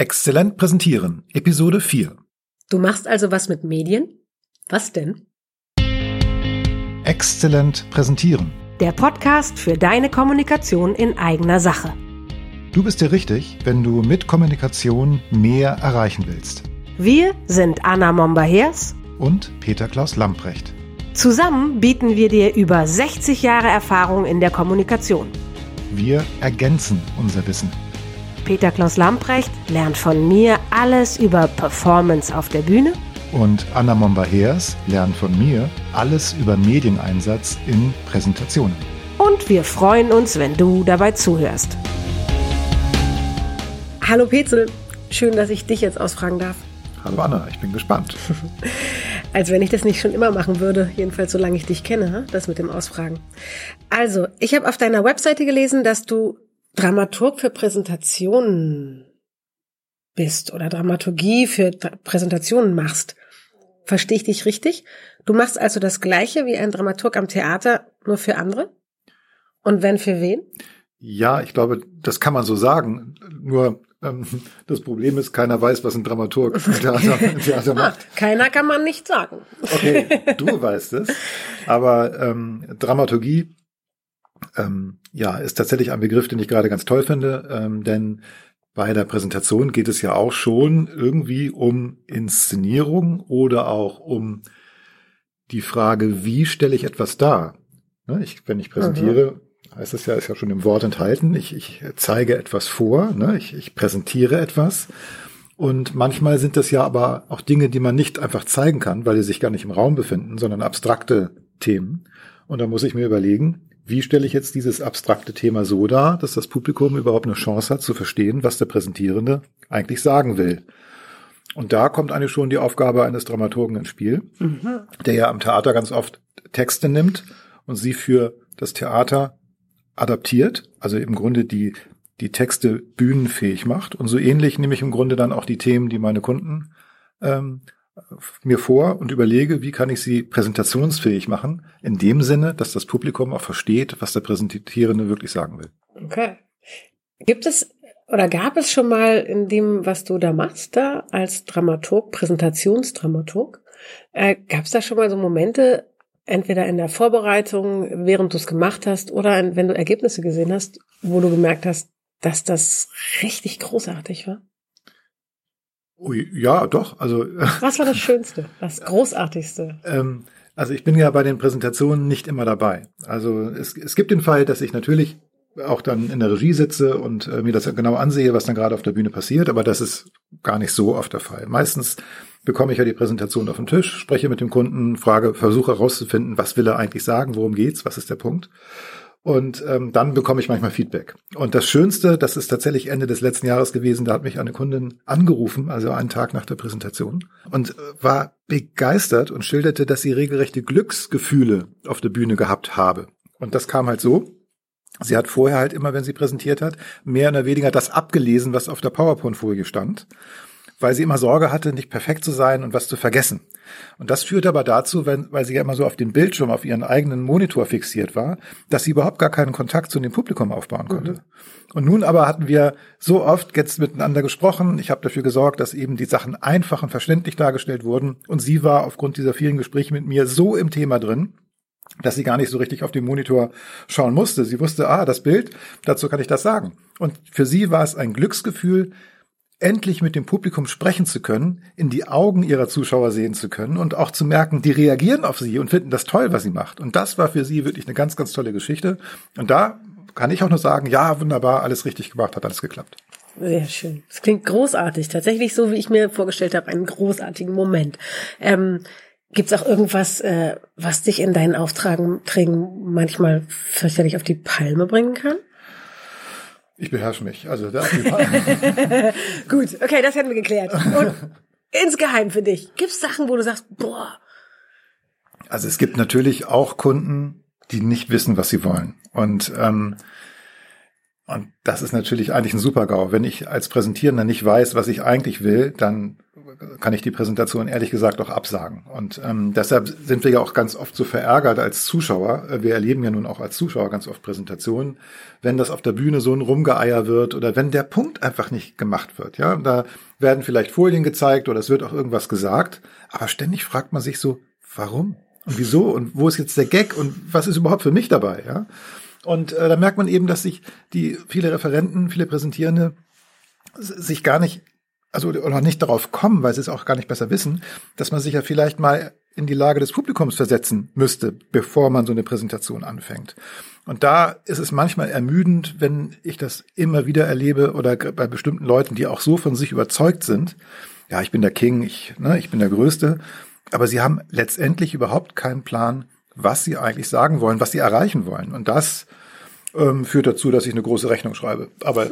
Exzellent präsentieren, Episode 4. Du machst also was mit Medien? Was denn? Exzellent präsentieren. Der Podcast für deine Kommunikation in eigener Sache. Du bist dir richtig, wenn du mit Kommunikation mehr erreichen willst. Wir sind Anna Momba-Hers Und Peter Klaus Lamprecht. Zusammen bieten wir dir über 60 Jahre Erfahrung in der Kommunikation. Wir ergänzen unser Wissen. Peter Klaus Lamprecht lernt von mir alles über Performance auf der Bühne Und Anna Momba-Hers lernt von mir alles über Medieneinsatz in Präsentationen. und wir freuen uns, wenn du dabei zuhörst. Hallo Petzel, schön, dass ich dich jetzt ausfragen darf. Hallo Anna, ich bin gespannt. Als wenn ich das nicht schon immer machen würde, jedenfalls solange ich dich kenne, das mit dem Ausfragen. Also, ich habe auf deiner Webseite gelesen, dass du Dramaturg für Präsentationen bist oder Dramaturgie für Präsentationen machst. Verstehe ich dich richtig? Du machst also das Gleiche wie ein Dramaturg am Theater, nur für andere? Und wenn für wen? Ja, ich glaube, das kann man so sagen. Nur ähm, das Problem ist, keiner weiß, was ein Dramaturg im Theater, im Theater Ah, macht. keiner kann man nicht sagen. Okay, du weißt es. Aber ähm, Dramaturgie, ähm, ja, ist tatsächlich ein Begriff, den ich gerade ganz toll finde, ähm, denn bei der Präsentation geht es ja auch schon irgendwie um Inszenierung oder auch um die Frage, wie stelle ich etwas dar? Ne, ich, wenn ich präsentiere, heißt es ja, ist ja schon im Wort enthalten, ich, ich zeige etwas vor, ne, ich, ich präsentiere etwas. Und manchmal sind das ja aber auch Dinge, die man nicht einfach zeigen kann, weil sie sich gar nicht im Raum befinden, sondern abstrakte Themen. Und da muss ich mir überlegen, wie stelle ich jetzt dieses abstrakte Thema so dar, dass das Publikum überhaupt eine Chance hat zu verstehen, was der Präsentierende eigentlich sagen will. Und da kommt eigentlich schon die Aufgabe eines Dramaturgen ins Spiel, der ja am Theater ganz oft Texte nimmt und sie für das Theater adaptiert, also im Grunde die, die Texte bühnenfähig macht. Und so ähnlich nehme ich im Grunde dann auch die Themen, die meine Kunden ähm, mir vor und überlege, wie kann ich sie präsentationsfähig machen, in dem Sinne, dass das Publikum auch versteht, was der Präsentierende wirklich sagen will. Okay. Gibt es oder gab es schon mal in dem, was du da machst, da als Dramaturg, Präsentationsdramaturg, äh, gab es da schon mal so Momente, entweder in der Vorbereitung, während du es gemacht hast, oder in, wenn du Ergebnisse gesehen hast, wo du gemerkt hast, dass das richtig großartig war? Ui, ja, doch. Also Was war das Schönste, das Großartigste? Ähm, also ich bin ja bei den Präsentationen nicht immer dabei. Also es, es gibt den Fall, dass ich natürlich auch dann in der Regie sitze und äh, mir das genau ansehe, was dann gerade auf der Bühne passiert, aber das ist gar nicht so oft der Fall. Meistens bekomme ich ja die Präsentation auf den Tisch, spreche mit dem Kunden, frage, versuche herauszufinden, was will er eigentlich sagen, worum geht's, was ist der Punkt. Und ähm, dann bekomme ich manchmal Feedback. Und das Schönste, das ist tatsächlich Ende des letzten Jahres gewesen, da hat mich eine Kundin angerufen, also einen Tag nach der Präsentation, und äh, war begeistert und schilderte, dass sie regelrechte Glücksgefühle auf der Bühne gehabt habe. Und das kam halt so. Sie hat vorher halt immer, wenn sie präsentiert hat, mehr oder weniger das abgelesen, was auf der PowerPoint-Folie stand, weil sie immer Sorge hatte, nicht perfekt zu sein und was zu vergessen. Und das führte aber dazu, wenn, weil sie ja immer so auf den Bildschirm, auf ihren eigenen Monitor fixiert war, dass sie überhaupt gar keinen Kontakt zu dem Publikum aufbauen konnte. Und nun aber hatten wir so oft jetzt miteinander gesprochen. Ich habe dafür gesorgt, dass eben die Sachen einfach und verständlich dargestellt wurden. Und sie war aufgrund dieser vielen Gespräche mit mir so im Thema drin, dass sie gar nicht so richtig auf den Monitor schauen musste. Sie wusste, ah, das Bild, dazu kann ich das sagen. Und für sie war es ein Glücksgefühl, endlich mit dem Publikum sprechen zu können, in die Augen ihrer Zuschauer sehen zu können und auch zu merken, die reagieren auf sie und finden das toll, was sie macht. Und das war für sie wirklich eine ganz, ganz tolle Geschichte. Und da kann ich auch nur sagen, ja, wunderbar, alles richtig gemacht, hat alles geklappt. Sehr schön. Das klingt großartig. Tatsächlich so, wie ich mir vorgestellt habe, einen großartigen Moment. Ähm, Gibt es auch irgendwas, äh, was dich in deinen Aufträgen manchmal fürchterlich auf die Palme bringen kann? Ich beherrsche mich. Also da, Gut, okay, das hätten wir geklärt. Und insgeheim für dich, gibt es Sachen, wo du sagst, boah, Also es gibt natürlich auch Kunden, die nicht wissen, was sie wollen. Und, ähm, und das ist natürlich eigentlich ein Super-GAU. Wenn ich als Präsentierender nicht weiß, was ich eigentlich will, dann kann ich die Präsentation ehrlich gesagt auch absagen. Und ähm, deshalb sind wir ja auch ganz oft so verärgert als Zuschauer. Wir erleben ja nun auch als Zuschauer ganz oft Präsentationen, wenn das auf der Bühne so ein Rumgeeier wird oder wenn der Punkt einfach nicht gemacht wird. Ja, da werden vielleicht Folien gezeigt oder es wird auch irgendwas gesagt, aber ständig fragt man sich so, warum und wieso und wo ist jetzt der Gag und was ist überhaupt für mich dabei? Ja, und äh, da merkt man eben, dass sich die viele Referenten, viele Präsentierende sich gar nicht also oder nicht darauf kommen, weil sie es auch gar nicht besser wissen, dass man sich ja vielleicht mal in die Lage des Publikums versetzen müsste, bevor man so eine Präsentation anfängt. Und da ist es manchmal ermüdend, wenn ich das immer wieder erlebe oder bei bestimmten Leuten, die auch so von sich überzeugt sind, ja, ich bin der King, ich, ne, ich bin der Größte, aber sie haben letztendlich überhaupt keinen Plan, was sie eigentlich sagen wollen, was sie erreichen wollen. Und das ähm, führt dazu, dass ich eine große Rechnung schreibe. Aber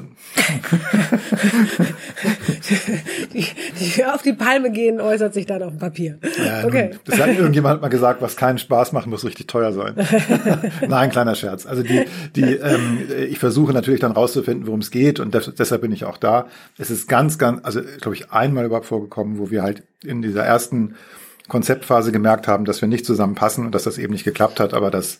die, die auf die Palme gehen, äußert sich dann auf dem Papier. Ja, okay. Nun, das hat irgendjemand mal gesagt, was keinen Spaß macht, muss richtig teuer sein. Nein, kleiner Scherz. Also die, die, ähm, ich versuche natürlich dann rauszufinden, worum es geht und das, deshalb bin ich auch da. Es ist ganz, ganz, also glaube ich einmal überhaupt vorgekommen, wo wir halt in dieser ersten Konzeptphase gemerkt haben, dass wir nicht zusammenpassen und dass das eben nicht geklappt hat, aber das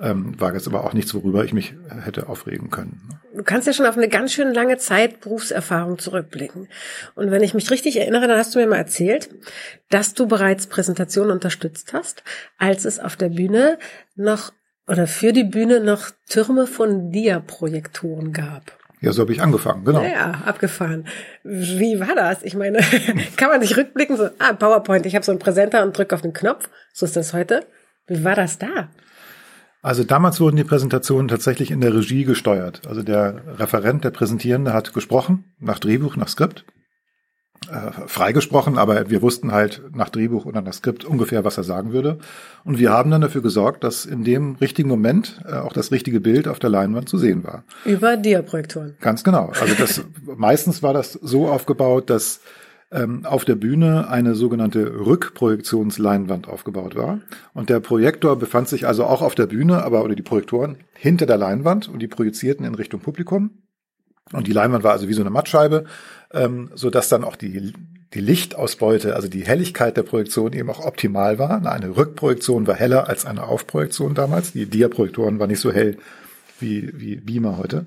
ähm, war jetzt aber auch nichts, worüber ich mich hätte aufregen können. Du kannst ja schon auf eine ganz schön lange Zeit Berufserfahrung zurückblicken. Und wenn ich mich richtig erinnere, dann hast du mir mal erzählt, dass du bereits Präsentationen unterstützt hast, als es auf der Bühne noch oder für die Bühne noch Türme von Dia-Projektoren gab. Ja, so habe ich angefangen, genau. Ja, abgefahren. Wie war das? Ich meine, kann man sich rückblicken, so, ah, PowerPoint, ich habe so einen Präsenter und drücke auf den Knopf. So ist das heute. Wie war das da? Also damals wurden die Präsentationen tatsächlich in der Regie gesteuert. Also der Referent, der Präsentierende hat gesprochen, nach Drehbuch, nach Skript äh, freigesprochen, aber wir wussten halt nach Drehbuch oder nach Skript ungefähr, was er sagen würde. Und wir haben dann dafür gesorgt, dass in dem richtigen Moment äh, auch das richtige Bild auf der Leinwand zu sehen war. Über Diaprojektoren. Ganz genau. Also das meistens war das so aufgebaut, dass ähm, auf der Bühne eine sogenannte Rückprojektionsleinwand aufgebaut war. Und der Projektor befand sich also auch auf der Bühne, aber oder die Projektoren hinter der Leinwand und die projizierten in Richtung Publikum. Und die Leinwand war also wie so eine Mattscheibe, ähm, so dass dann auch die, die Lichtausbeute, also die Helligkeit der Projektion eben auch optimal war. Eine Rückprojektion war heller als eine Aufprojektion damals. Die Diaprojektoren waren nicht so hell wie, wie Beamer heute.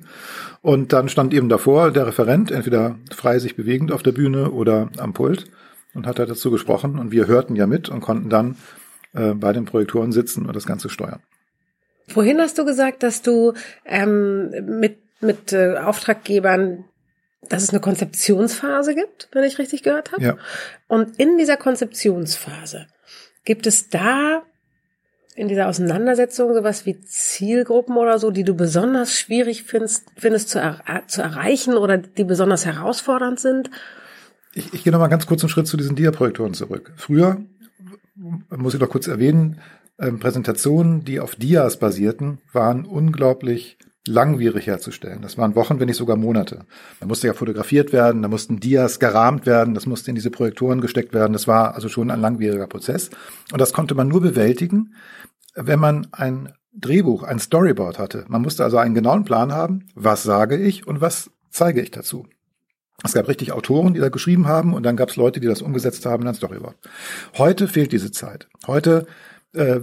Und dann stand eben davor der Referent, entweder frei sich bewegend auf der Bühne oder am Pult und hat dazu gesprochen. Und wir hörten ja mit und konnten dann äh, bei den Projektoren sitzen und das Ganze steuern. Wohin hast du gesagt, dass du ähm, mit mit äh, Auftraggebern, dass es eine Konzeptionsphase gibt, wenn ich richtig gehört habe. Ja. Und in dieser Konzeptionsphase gibt es da in dieser Auseinandersetzung sowas wie Zielgruppen oder so, die du besonders schwierig findest, findest zu, er zu erreichen oder die besonders herausfordernd sind? Ich, ich gehe noch mal ganz kurz einen Schritt zu diesen Dia-Projektoren zurück. Früher, muss ich noch kurz erwähnen, ähm, Präsentationen, die auf Dias basierten, waren unglaublich langwierig herzustellen. Das waren Wochen, wenn nicht sogar Monate. Da musste ja fotografiert werden, da mussten Dias gerahmt werden, das musste in diese Projektoren gesteckt werden. Das war also schon ein langwieriger Prozess. Und das konnte man nur bewältigen, wenn man ein Drehbuch, ein Storyboard hatte. Man musste also einen genauen Plan haben, was sage ich und was zeige ich dazu. Es gab richtig Autoren, die da geschrieben haben und dann gab es Leute, die das umgesetzt haben in ein Storyboard. Heute fehlt diese Zeit. Heute äh,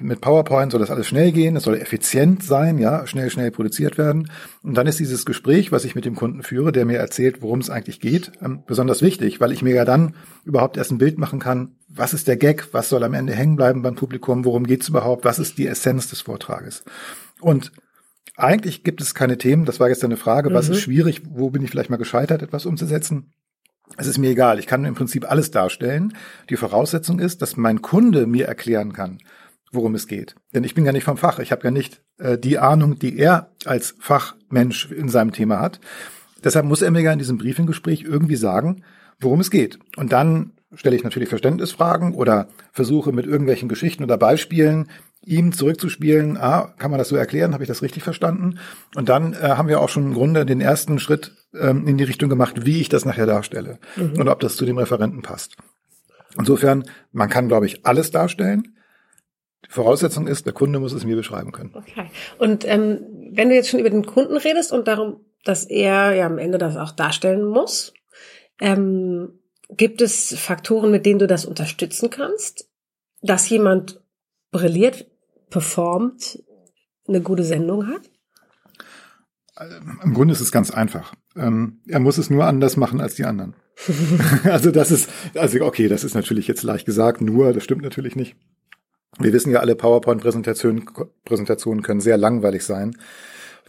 mit PowerPoint soll das alles schnell gehen, es soll effizient sein, ja, schnell, schnell produziert werden. Und dann ist dieses Gespräch, was ich mit dem Kunden führe, der mir erzählt, worum es eigentlich geht, ähm, besonders wichtig, weil ich mir ja dann überhaupt erst ein Bild machen kann, was ist der Gag, was soll am Ende hängen bleiben beim Publikum, worum geht's überhaupt, was ist die Essenz des Vortrages. Und eigentlich gibt es keine Themen, das war jetzt eine Frage, was mhm. ist schwierig, wo bin ich vielleicht mal gescheitert, etwas umzusetzen. Es ist mir egal, ich kann im Prinzip alles darstellen. Die Voraussetzung ist, dass mein Kunde mir erklären kann, worum es geht. Denn ich bin ja nicht vom Fach. Ich habe ja nicht äh, die Ahnung, die er als Fachmensch in seinem Thema hat. Deshalb muss er mir ja in diesem Briefinggespräch irgendwie sagen, worum es geht. Und dann stelle ich natürlich Verständnisfragen oder versuche mit irgendwelchen Geschichten oder Beispielen ihm zurückzuspielen, ah, kann man das so erklären, habe ich das richtig verstanden? Und dann äh, haben wir auch schon im Grunde den ersten Schritt ähm, in die Richtung gemacht, wie ich das nachher darstelle mhm. und ob das zu dem Referenten passt. Insofern, man kann, glaube ich, alles darstellen. Die Voraussetzung ist, der Kunde muss es mir beschreiben können. Okay. Und ähm, wenn du jetzt schon über den Kunden redest und darum, dass er ja am Ende das auch darstellen muss, ähm, Gibt es Faktoren, mit denen du das unterstützen kannst? Dass jemand brilliert, performt, eine gute Sendung hat? Im Grunde ist es ganz einfach. Ähm, er muss es nur anders machen als die anderen. also das ist, also okay, das ist natürlich jetzt leicht gesagt, nur, das stimmt natürlich nicht. Wir wissen ja alle, PowerPoint-Präsentationen Präsentationen können sehr langweilig sein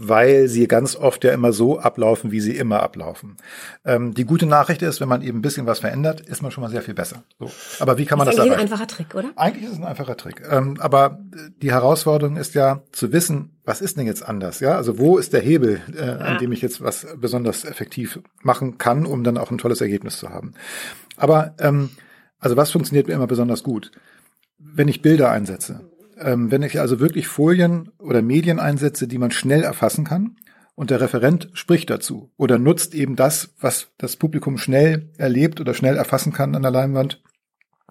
weil sie ganz oft ja immer so ablaufen, wie sie immer ablaufen. Ähm, die gute Nachricht ist, wenn man eben ein bisschen was verändert, ist man schon mal sehr viel besser. So. Aber wie kann man das, das erreichen? Das ist ein einfacher Trick, oder? Eigentlich ist es ein einfacher Trick. Ähm, aber die Herausforderung ist ja zu wissen, was ist denn jetzt anders? Ja, also wo ist der Hebel, äh, ja. an dem ich jetzt was besonders effektiv machen kann, um dann auch ein tolles Ergebnis zu haben? Aber ähm, also was funktioniert mir immer besonders gut? Wenn ich Bilder einsetze, ähm, wenn ich also wirklich Folien oder Medien einsetze, die man schnell erfassen kann, und der Referent spricht dazu oder nutzt eben das, was das Publikum schnell erlebt oder schnell erfassen kann an der Leinwand,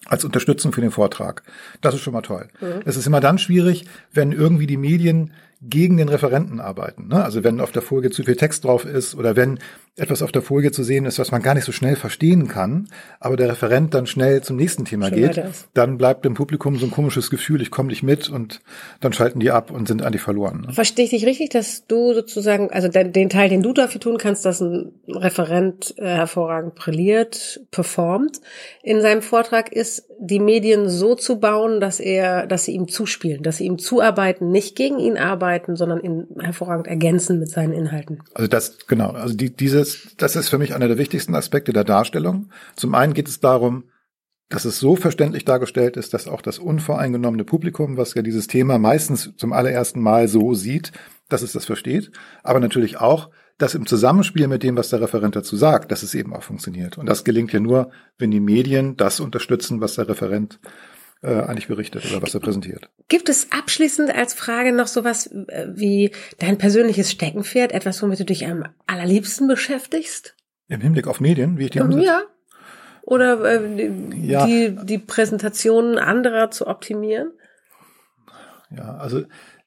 als Unterstützung für den Vortrag. Das ist schon mal toll. Mhm. Es ist immer dann schwierig, wenn irgendwie die Medien gegen den Referenten arbeiten. Ne? Also wenn auf der Folie zu viel Text drauf ist oder wenn etwas auf der Folie zu sehen ist, was man gar nicht so schnell verstehen kann, aber der Referent dann schnell zum nächsten Thema Schon geht, dann bleibt dem Publikum so ein komisches Gefühl, ich komme nicht mit und dann schalten die ab und sind eigentlich verloren. Ne? Verstehe ich dich richtig, dass du sozusagen, also den, den, Teil, den du dafür tun kannst, dass ein Referent äh, hervorragend brilliert, performt in seinem Vortrag, ist, die Medien so zu bauen, dass er, dass sie ihm zuspielen, dass sie ihm zuarbeiten, nicht gegen ihn arbeiten, sondern ihn hervorragend ergänzen mit seinen Inhalten. Also das, genau, also die, dieses, das ist für mich einer der wichtigsten Aspekte der Darstellung. Zum einen geht es darum, dass es so verständlich dargestellt ist, dass auch das unvoreingenommene Publikum, was ja dieses Thema meistens zum allerersten Mal so sieht, dass es das versteht, aber natürlich auch, dass im Zusammenspiel mit dem, was der Referent dazu sagt, dass es eben auch funktioniert. Und das gelingt ja nur, wenn die Medien das unterstützen, was der Referent äh, eigentlich berichtet oder was er präsentiert. Gibt es abschließend als Frage noch sowas äh, wie dein persönliches Steckenpferd, etwas, womit du dich am allerliebsten beschäftigst? Im Hinblick auf Medien, wie ich die umsetze? Ja. Oder äh, ja. die, die Präsentationen anderer zu optimieren? Ja, also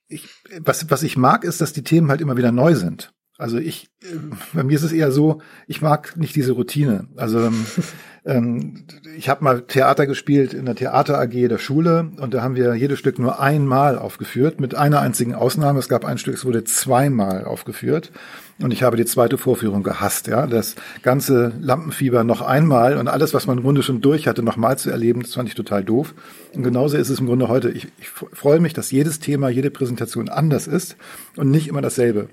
ich, was, was ich mag, ist, dass die Themen halt immer wieder neu sind. Also ich, äh, bei mir ist es eher so, ich mag nicht diese Routine. Also ähm, ähm, ich habe mal Theater gespielt in der Theater AG der Schule und da haben wir jedes Stück nur einmal aufgeführt, mit einer einzigen Ausnahme. Es gab ein Stück, es wurde zweimal aufgeführt und ich habe die zweite Vorführung gehasst. Ja, das ganze Lampenfieber noch einmal und alles, was man im Grunde schon durch hatte, nochmal zu erleben, das fand ich total doof. Und genauso ist es im Grunde heute. Ich, ich freue mich, dass jedes Thema, jede Präsentation anders ist und nicht immer dasselbe.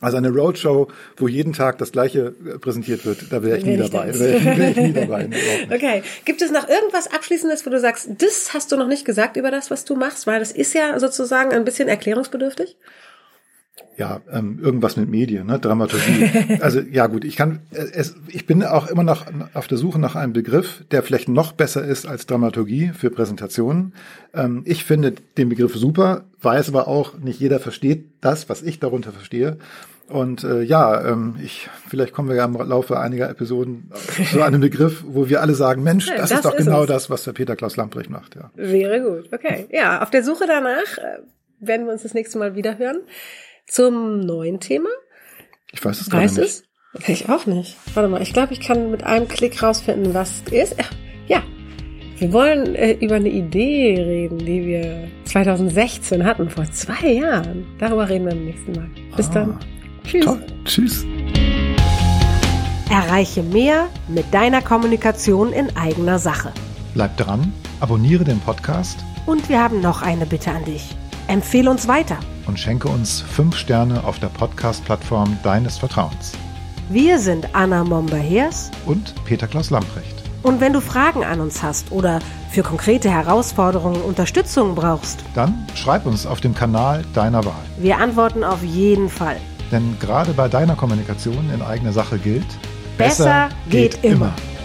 Also eine Roadshow, wo jeden Tag das Gleiche äh, präsentiert wird, da wäre ich, nie dabei. Da wäre ich, nie dabei. Okay. Gibt es noch irgendwas Abschließendes, wo du sagst, das hast du noch nicht gesagt über das, was du machst? Weil das ist ja sozusagen ein bisschen erklärungsbedürftig ja, ähm, irgendwas mit Medien, ne? Dramaturgie. Also ja gut, ich kann, äh, es, ich bin auch immer noch auf der Suche nach einem Begriff, der vielleicht noch besser ist als Dramaturgie für Präsentationen. Ähm, ich finde den Begriff super, weiß aber auch, nicht jeder versteht das, was ich darunter verstehe. Und äh, ja, ähm, ich vielleicht kommen wir ja im Laufe einiger Episoden zu einem Begriff, wo wir alle sagen, Mensch, das, das ist doch ist genau es. das, was der Peter Klaus Lamprecht macht. Ja. Wäre gut, okay. Ja, auf der Suche danach äh, werden wir uns das nächste Mal wieder hören zum neuen Thema? Ich weiß es gar nicht. Es? Ich auch nicht. Warte mal, ich glaube, ich kann mit einem Klick rausfinden, was es ist. Ja, wir wollen äh, über eine Idee reden, die wir 2016 hatten, vor zwei Jahren. Darüber reden wir beim nächsten Mal. Bis ah, dann. Tschüss. Toll. Tschüss. Erreiche mehr mit deiner Kommunikation in eigener Sache. Bleib dran, abonniere den Podcast. Und wir haben noch eine Bitte an dich. Empfehle uns weiter und schenke uns fünf Sterne auf der Podcast-Plattform deines Vertrauens. Wir sind Anna Momber-Hers und Peter Klaus Lamprecht. Und wenn du Fragen an uns hast oder für konkrete Herausforderungen Unterstützung brauchst, dann schreib uns auf dem Kanal deiner Wahl. Wir antworten auf jeden Fall. Denn gerade bei deiner Kommunikation in eigener Sache gilt, besser, besser geht, geht, immer. immer.